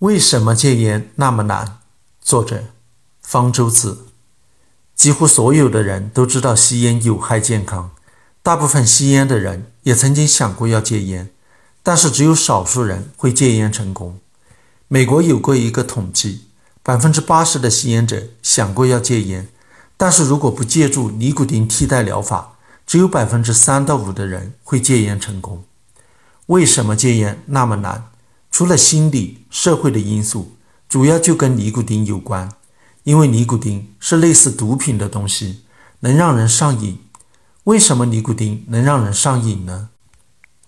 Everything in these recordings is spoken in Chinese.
为什么戒烟那么难？作者：方舟子。几乎所有的人都知道吸烟有害健康，大部分吸烟的人也曾经想过要戒烟，但是只有少数人会戒烟成功。美国有过一个统计，百分之八十的吸烟者想过要戒烟，但是如果不借助尼古丁替代疗法，只有百分之三到五的人会戒烟成功。为什么戒烟那么难？除了心理、社会的因素，主要就跟尼古丁有关。因为尼古丁是类似毒品的东西，能让人上瘾。为什么尼古丁能让人上瘾呢？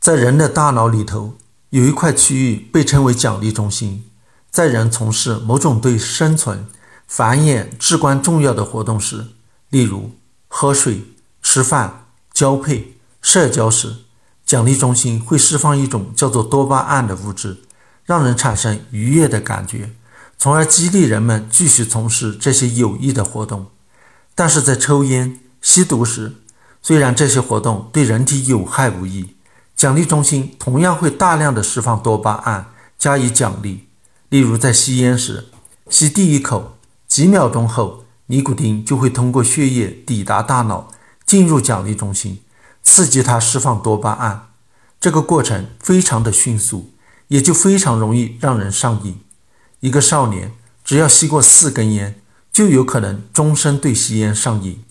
在人的大脑里头，有一块区域被称为奖励中心。在人从事某种对生存、繁衍至关重要的活动时，例如喝水、吃饭、交配、社交时，奖励中心会释放一种叫做多巴胺的物质。让人产生愉悦的感觉，从而激励人们继续从事这些有益的活动。但是在抽烟、吸毒时，虽然这些活动对人体有害无益，奖励中心同样会大量的释放多巴胺加以奖励。例如在吸烟时，吸第一口，几秒钟后，尼古丁就会通过血液抵达大脑，进入奖励中心，刺激它释放多巴胺。这个过程非常的迅速。也就非常容易让人上瘾。一个少年只要吸过四根烟，就有可能终身对吸烟上瘾。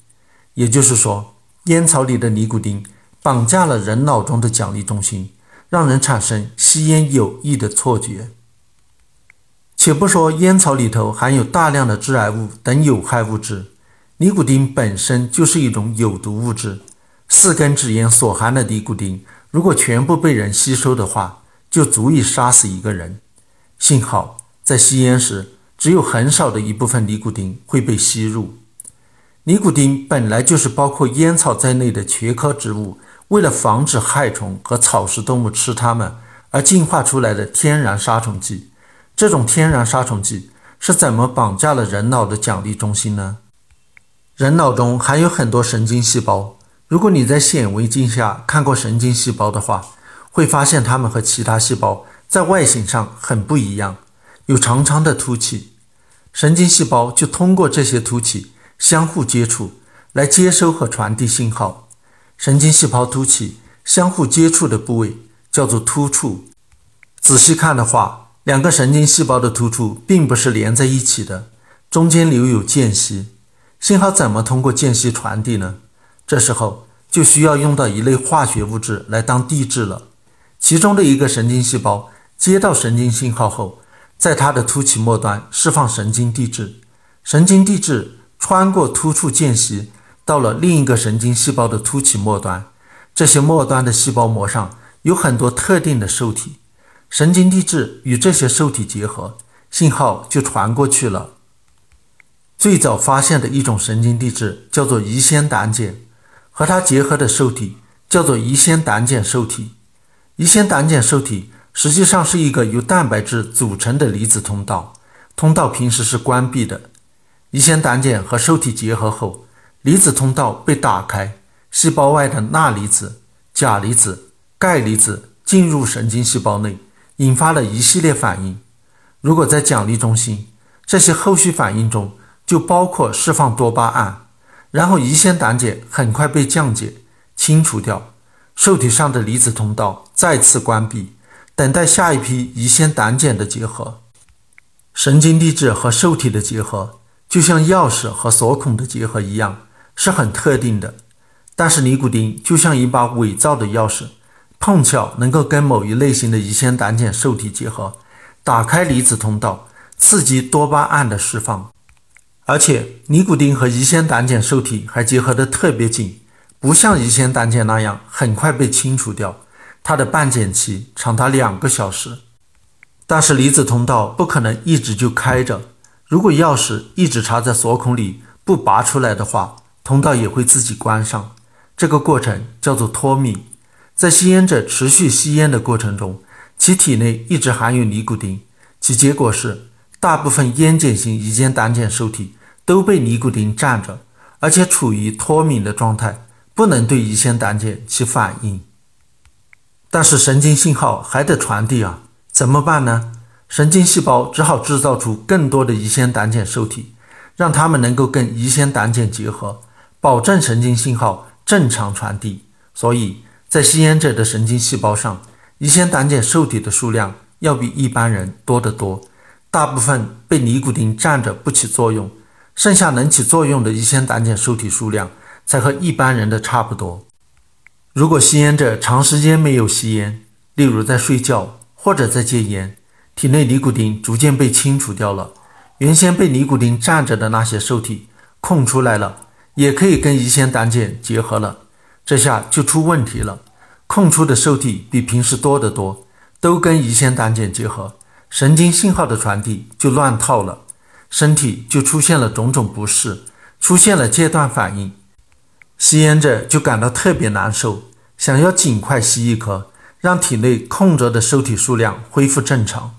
也就是说，烟草里的尼古丁绑架了人脑中的奖励中心，让人产生吸烟有益的错觉。且不说烟草里头含有大量的致癌物等有害物质，尼古丁本身就是一种有毒物质。四根纸烟所含的尼古丁，如果全部被人吸收的话，就足以杀死一个人。幸好在吸烟时，只有很少的一部分尼古丁会被吸入。尼古丁本来就是包括烟草在内的茄科植物为了防止害虫和草食动物吃它们而进化出来的天然杀虫剂。这种天然杀虫剂是怎么绑架了人脑的奖励中心呢？人脑中含有很多神经细胞，如果你在显微镜下看过神经细胞的话。会发现它们和其他细胞在外形上很不一样，有长长的突起。神经细胞就通过这些突起相互接触，来接收和传递信号。神经细胞突起相互接触的部位叫做突触。仔细看的话，两个神经细胞的突触并不是连在一起的，中间留有间隙。信号怎么通过间隙传递呢？这时候就需要用到一类化学物质来当地质了。其中的一个神经细胞接到神经信号后，在它的突起末端释放神经递质，神经递质穿过突触间隙，到了另一个神经细胞的突起末端。这些末端的细胞膜上有很多特定的受体，神经递质与这些受体结合，信号就传过去了。最早发现的一种神经递质叫做乙酰胆碱，和它结合的受体叫做乙酰胆碱受体。乙酰胆碱受体实际上是一个由蛋白质组成的离子通道，通道平时是关闭的。乙酰胆碱和受体结合后，离子通道被打开，细胞外的钠离子、钾离子、钙离子进入神经细胞内，引发了一系列反应。如果在奖励中心，这些后续反应中就包括释放多巴胺，然后乙酰胆碱很快被降解、清除掉。受体上的离子通道再次关闭，等待下一批乙酰胆碱的结合。神经递质和受体的结合，就像钥匙和锁孔的结合一样，是很特定的。但是尼古丁就像一把伪造的钥匙，碰巧能够跟某一类型的乙酰胆碱受体结合，打开离子通道，刺激多巴胺的释放。而且尼古丁和乙酰胆碱受体还结合得特别紧。不像乙酰胆碱那样很快被清除掉，它的半减期长达两个小时。但是离子通道不可能一直就开着，如果钥匙一直插在锁孔里不拔出来的话，通道也会自己关上。这个过程叫做脱敏。在吸烟者持续吸烟的过程中，其体内一直含有尼古丁，其结果是大部分烟碱型乙酰胆碱受体都被尼古丁占着，而且处于脱敏的状态。不能对乙酰胆碱起反应，但是神经信号还得传递啊，怎么办呢？神经细胞只好制造出更多的乙酰胆碱受体，让它们能够跟乙酰胆碱结合，保证神经信号正常传递。所以在吸烟者的神经细胞上，乙酰胆碱受体的数量要比一般人多得多。大部分被尼古丁占着不起作用，剩下能起作用的乙酰胆碱受体数量才和一般人的差不多。如果吸烟者长时间没有吸烟，例如在睡觉或者在戒烟，体内尼古丁逐渐被清除掉了，原先被尼古丁占着的那些受体空出来了，也可以跟乙酰胆碱结合了。这下就出问题了，空出的受体比平时多得多，都跟乙酰胆碱结合，神经信号的传递就乱套了，身体就出现了种种不适，出现了戒断反应。吸烟者就感到特别难受，想要尽快吸一颗，让体内空着的受体数量恢复正常。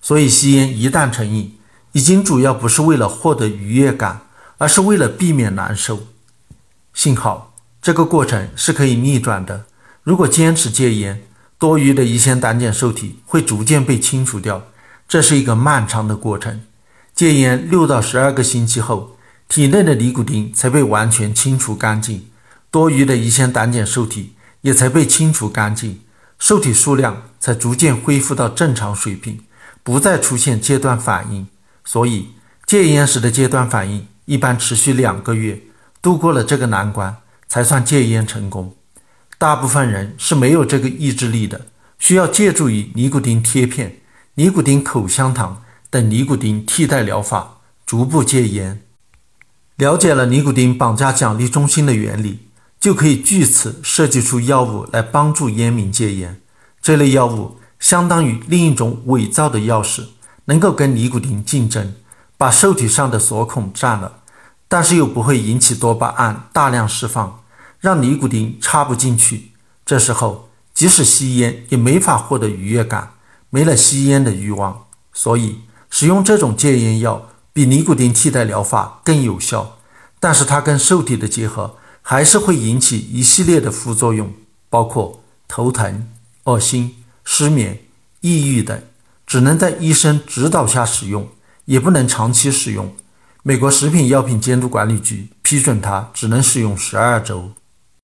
所以，吸烟一旦成瘾，已经主要不是为了获得愉悦感，而是为了避免难受。幸好，这个过程是可以逆转的。如果坚持戒烟，多余的乙酰胆碱受体会逐渐被清除掉，这是一个漫长的过程。戒烟六到十二个星期后。体内的尼古丁才被完全清除干净，多余的乙酰胆碱受体也才被清除干净，受体数量才逐渐恢复到正常水平，不再出现戒断反应。所以，戒烟时的戒断反应一般持续两个月，度过了这个难关才算戒烟成功。大部分人是没有这个意志力的，需要借助于尼古丁贴片、尼古丁口香糖等尼古丁替代疗法，逐步戒烟。了解了尼古丁绑架奖励中心的原理，就可以据此设计出药物来帮助烟民戒烟。这类药物相当于另一种伪造的钥匙，能够跟尼古丁竞争，把受体上的锁孔占了，但是又不会引起多巴胺大量释放，让尼古丁插不进去。这时候，即使吸烟也没法获得愉悦感，没了吸烟的欲望。所以，使用这种戒烟药。比尼古丁替代疗法更有效，但是它跟受体的结合还是会引起一系列的副作用，包括头疼、恶心、失眠、抑郁等，只能在医生指导下使用，也不能长期使用。美国食品药品监督管理局批准它只能使用十二周。